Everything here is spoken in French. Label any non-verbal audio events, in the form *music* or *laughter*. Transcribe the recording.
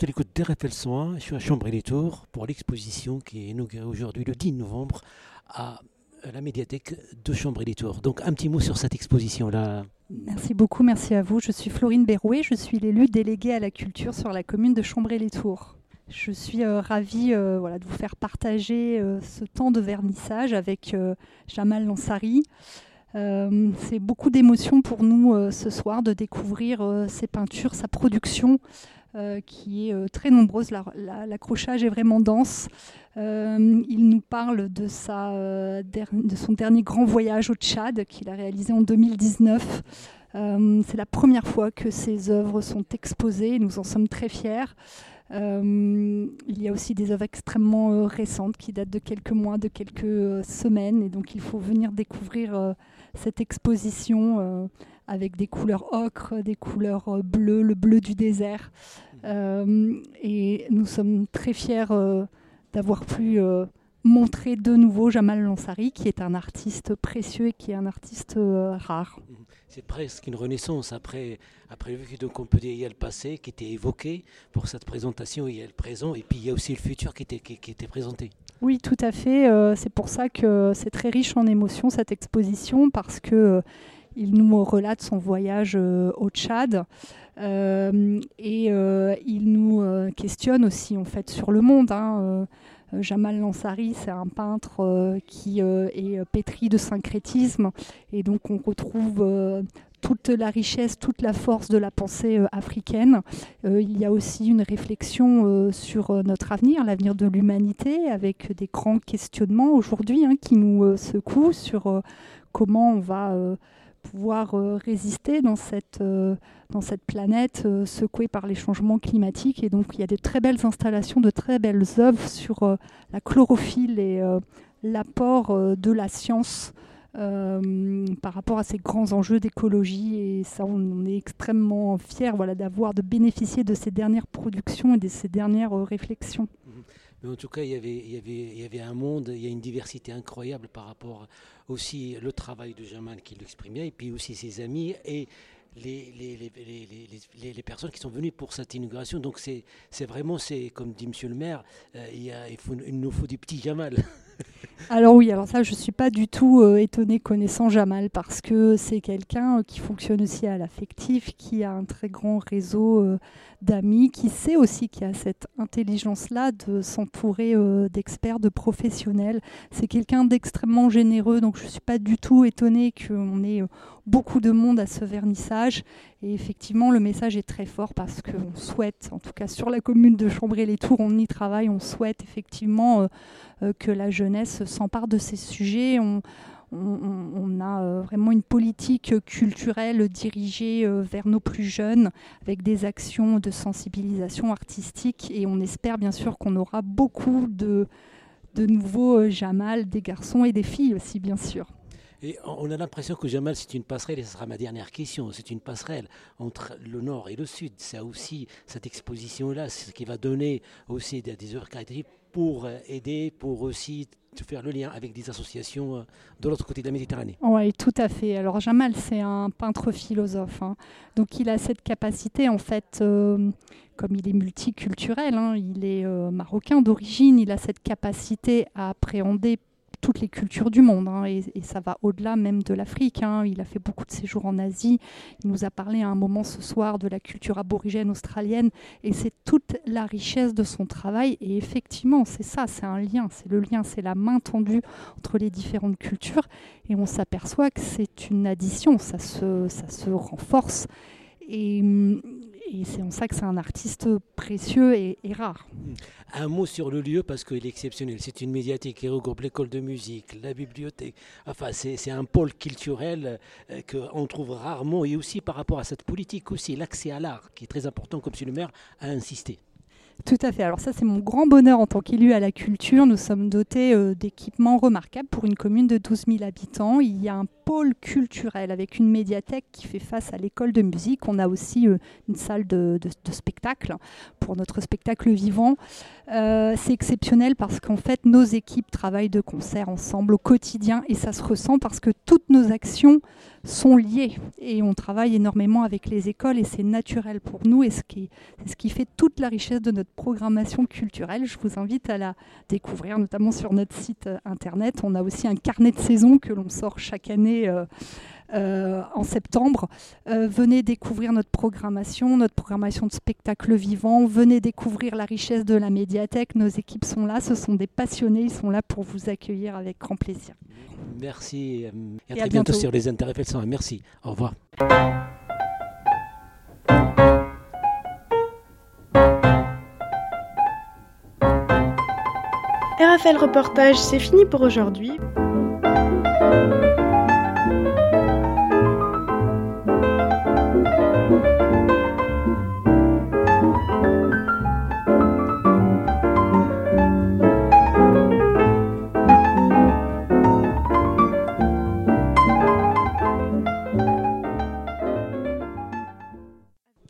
Je fais l'écoute d'RFL 101, je suis à Chambray-les-Tours pour l'exposition qui est inaugurée aujourd'hui le 10 novembre à la médiathèque de Chambray-les-Tours. Donc un petit mot sur cette exposition-là. Merci beaucoup, merci à vous. Je suis Florine Berrouet, je suis l'élue déléguée à la culture sur la commune de Chambray-les-Tours. Je suis euh, ravie euh, voilà, de vous faire partager euh, ce temps de vernissage avec Jamal Lansari. C'est beaucoup d'émotions pour nous ce soir de découvrir ses peintures, sa production euh, qui est euh, très nombreuse. La- la- L'accrochage est vraiment dense. Euh, il nous parle de, sa, de son dernier grand voyage au Tchad qu'il a réalisé en 2019. Euh, c'est la première fois que ses œuvres sont exposées. Nous en sommes très fiers. Il y a aussi des œuvres extrêmement récentes qui datent de quelques mois, de quelques semaines. Et donc il faut venir découvrir cette exposition avec des couleurs ocre, des couleurs euh, bleues, le bleu du désert. Euh, et nous sommes très fiers euh, d'avoir pu montrer de nouveau Jamal Lansari, qui est un artiste précieux et qui est un artiste euh, rare. C'est presque une renaissance après, après donc on peut dire il y a le passé qui était évoqué pour cette présentation, il y a le présent et puis il y a aussi le futur qui était, qui, qui était présenté. Oui, tout à fait. euh, c'est pour ça que c'est très riche en émotions cette exposition parce que il nous relate son voyage euh, au Tchad euh, et euh, il nous questionne aussi en fait sur le monde. hein, Jamal Lansari, c'est un peintre qui est pétri de syncrétisme et donc on retrouve toute la richesse, toute la force de la pensée africaine. Il y a aussi une réflexion sur notre avenir, l'avenir de l'humanité, avec des grands questionnements aujourd'hui hein, qui nous secouent sur comment on va pouvoir euh, résister dans cette, euh, dans cette planète euh, secouée par les changements climatiques. Et donc il y a de très belles installations, de très belles œuvres sur la chlorophylle et l'apport de la science par rapport à ces grands enjeux d'écologie. Et ça, on, est extrêmement fiers voilà, d'avoir, de bénéficier de ces dernières productions et de ces dernières réflexions. Mais en tout cas, il y, avait, un monde, il y a une diversité incroyable par rapport aussi le travail de Jamal qui l'exprimait, et puis aussi ses amis et les, personnes qui sont venues pour cette inauguration. Donc c'est vraiment, comme dit Monsieur le maire, euh, il, il, faut, il nous faut du petit Jamal. *laughs* Alors oui, alors ça, je ne suis pas du tout euh, étonnée connaissant Jamal parce que c'est quelqu'un euh, qui fonctionne aussi à l'affectif, qui a un très grand réseau euh, d'amis, qui sait aussi qu'il a cette intelligence-là de s'entourer d'experts, de professionnels. C'est quelqu'un d'extrêmement généreux, donc je ne suis pas du tout étonnée qu'on ait beaucoup de monde à ce vernissage. Et effectivement, le message est très fort parce qu'on souhaite, en tout cas sur la commune de Chambray-les-Tours, on y travaille, on souhaite effectivement... Euh, que la jeunesse s'empare de ces sujets. On, a euh, vraiment une politique culturelle dirigée euh, vers nos plus jeunes avec des actions de sensibilisation artistique et on espère bien sûr qu'on aura beaucoup de, de nouveaux Jamal, des garçons et des filles aussi bien sûr. On a l'impression que Jamal, c'est une passerelle, et ce sera ma dernière question, c'est une passerelle entre le nord et le sud. C'est aussi cette exposition-là, c'est ce qui va donner aussi des, œuvres créatives pour aider, pour aussi faire le lien avec des associations de l'autre côté de la Méditerranée. Oui, tout à fait. Alors Jamal, c'est un peintre philosophe. Hein. Donc il a cette capacité, en fait, euh, comme il est multiculturel, hein, il est euh, marocain d'origine, il a cette capacité à appréhender toutes les cultures du monde. Hein, et, ça va au-delà même de l'Afrique. Hein. Il a fait beaucoup de séjours en Asie. Il nous a parlé à un moment ce soir de la culture aborigène australienne. Et c'est toute la richesse de son travail. Et effectivement, c'est ça, c'est un lien. C'est le lien, c'est la main tendue entre les différentes cultures. Et on s'aperçoit que c'est une addition. Ça se, ça se renforce. Et, et c'est en ça que c'est un artiste précieux et, rare. Un mot sur le lieu parce qu'il est exceptionnel. C'est une médiathèque qui regroupe l'école de musique, la bibliothèque. Enfin, c'est un pôle culturel euh, qu'on trouve rarement et aussi par rapport à cette politique aussi, l'accès à l'art qui est très important comme si le maire a insisté. Tout à fait. Alors ça, c'est mon grand bonheur en tant qu'élu à la culture. Nous sommes dotés euh, d'équipements remarquables pour une commune de 12 000 habitants. Il y a un culturel avec une médiathèque qui fait face à l'école de musique. On a aussi euh, une salle de, spectacle pour notre spectacle vivant. Euh, c'est exceptionnel parce qu'en fait, nos équipes travaillent de concert ensemble au quotidien et ça se ressent parce que toutes nos actions sont liées et on travaille énormément avec les écoles et c'est naturel pour nous et ce qui, ce qui fait toute la richesse de notre programmation culturelle. Je vous invite à la découvrir, notamment sur notre site euh, internet. On a aussi un carnet de saison que l'on sort chaque année. Euh, euh, en septembre. venez découvrir notre programmation, notre programmation de spectacle vivant. Venez découvrir la richesse de la médiathèque. Nos équipes sont là, ce sont des passionnés, ils sont là pour vous accueillir avec grand plaisir. Merci et à très bientôt. sur les intérêts Merci. Au revoir. RFL Reportage, c'est fini pour aujourd'hui.